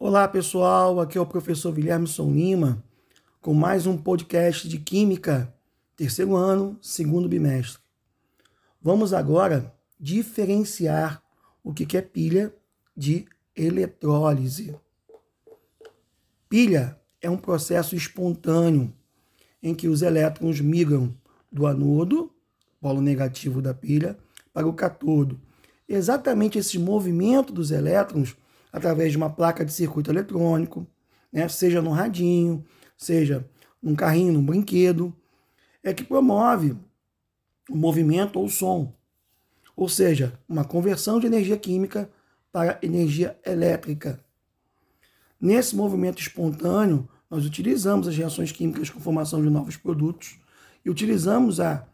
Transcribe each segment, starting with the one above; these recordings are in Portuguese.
Olá pessoal, aqui é o professor Guilherme Lima com mais um podcast de Química, terceiro ano, segundo bimestre. Vamos agora diferenciar o que é pilha de eletrólise. Pilha é um processo espontâneo em que os elétrons migram do anodo, polo negativo da pilha, para o catodo. Exatamente esse movimento dos elétrons através de uma placa de circuito eletrônico, né, seja no radinho, seja num carrinho, num brinquedo, é que promove o movimento ou o som. Ou seja, uma conversão de energia química para energia elétrica. Nesse movimento espontâneo, nós utilizamos as reações químicas com formação de novos produtos e utilizamos a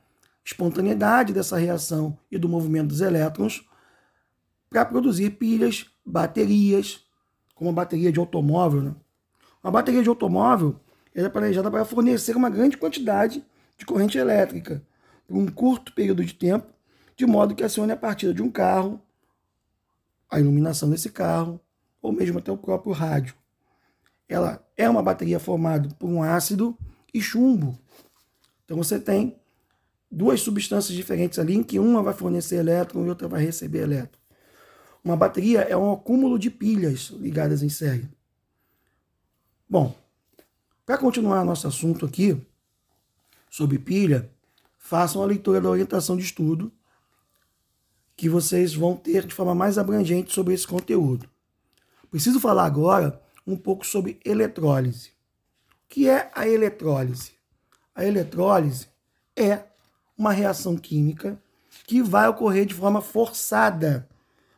espontaneidade dessa reação e do movimento dos elétrons para produzir pilhas, baterias, como a bateria de automóvel. Né? Uma bateria de automóvel é planejada para fornecer uma grande quantidade de corrente elétrica por um curto período de tempo, de modo que acione a partida de um carro, a iluminação desse carro, ou mesmo até o próprio rádio. Ela é uma bateria formada por um ácido e chumbo. Então você tem duas substâncias diferentes ali, em que uma vai fornecer elétron e outra vai receber elétron. Uma bateria é um acúmulo de pilhas ligadas em série. Bom, para continuar nosso assunto aqui sobre pilha, façam a leitura da orientação de estudo que vocês vão ter de forma mais abrangente sobre esse conteúdo. Preciso falar agora um pouco sobre eletrólise. O que é a eletrólise? A eletrólise é uma reação química que vai ocorrer de forma forçada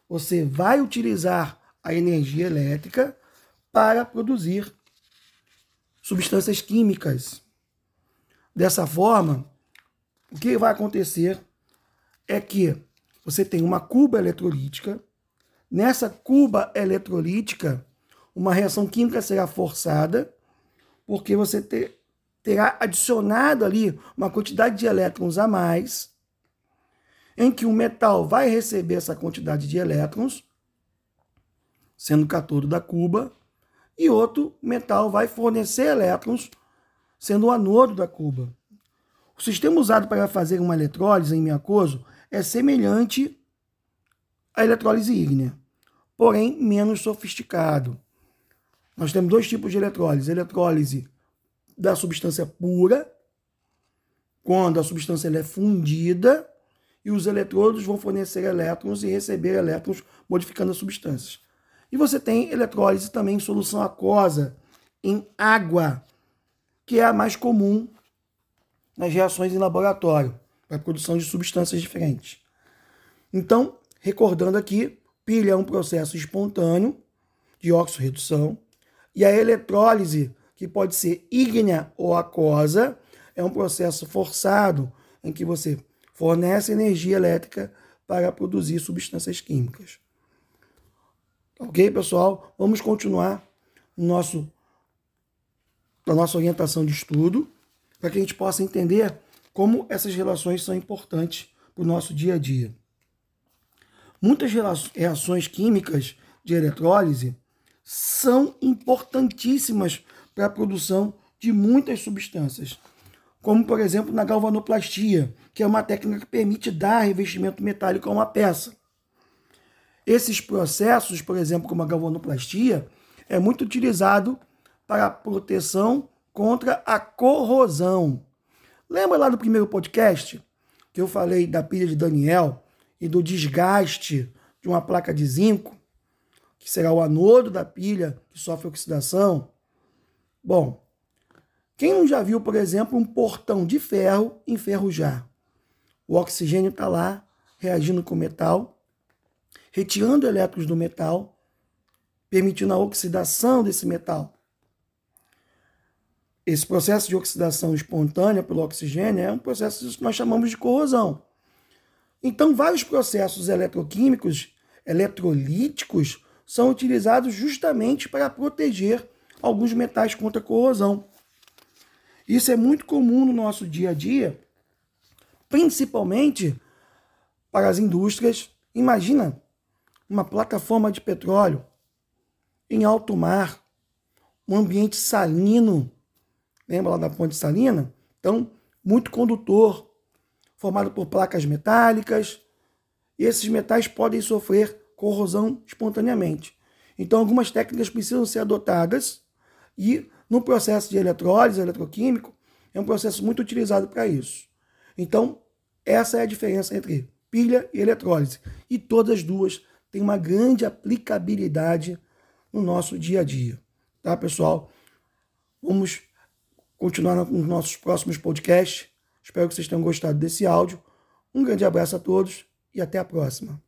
você vai utilizar a energia elétrica para produzir substâncias químicas. Dessa forma, o que vai acontecer é que você tem uma cuba eletrolítica. Nessa cuba eletrolítica, uma reação química será forçada, porque você ter, terá adicionado ali uma quantidade de elétrons a mais em que um metal vai receber essa quantidade de elétrons, sendo o catodo da cuba, e outro metal vai fornecer elétrons, sendo o anodo da cuba. O sistema usado para fazer uma eletrólise em aquoso é semelhante à eletrólise ígnea, porém menos sofisticado. Nós temos dois tipos de eletrólise: eletrólise da substância pura, quando a substância é fundida, e os eletrodos vão fornecer elétrons e receber elétrons modificando as substâncias. E você tem eletrólise também em solução aquosa, em água, que é a mais comum nas reações em laboratório, para a produção de substâncias diferentes. Então, recordando aqui, pilha é um processo espontâneo de oxorredução, e a eletrólise, que pode ser ígnea ou aquosa, é um processo forçado em que você fornece energia elétrica para produzir substâncias químicas. Ok, pessoal? Vamos continuar nosso, a nossa orientação de estudo para que a gente possa entender como essas relações são importantes para o nosso dia a dia. Muitas reações químicas de eletrólise são importantíssimas para a produção de muitas substâncias como por exemplo na galvanoplastia, que é uma técnica que permite dar revestimento metálico a uma peça. Esses processos, por exemplo, como a galvanoplastia, é muito utilizado para proteção contra a corrosão. Lembra lá do primeiro podcast que eu falei da pilha de Daniel e do desgaste de uma placa de zinco, que será o anodo da pilha que sofre oxidação? Bom, quem não já viu, por exemplo, um portão de ferro enferrujar? O oxigênio está lá reagindo com o metal, retirando elétrons do metal, permitindo a oxidação desse metal. Esse processo de oxidação espontânea pelo oxigênio é um processo que nós chamamos de corrosão. Então, vários processos eletroquímicos, eletrolíticos, são utilizados justamente para proteger alguns metais contra corrosão. Isso é muito comum no nosso dia a dia, principalmente para as indústrias. Imagina uma plataforma de petróleo em alto mar, um ambiente salino. Lembra lá da ponte salina? Então, muito condutor, formado por placas metálicas. E esses metais podem sofrer corrosão espontaneamente. Então, algumas técnicas precisam ser adotadas e no processo de eletrólise eletroquímico é um processo muito utilizado para isso. Então, essa é a diferença entre pilha e eletrólise. E todas as duas têm uma grande aplicabilidade no nosso dia a dia. Tá, pessoal? Vamos continuar nos nossos próximos podcasts. Espero que vocês tenham gostado desse áudio. Um grande abraço a todos e até a próxima.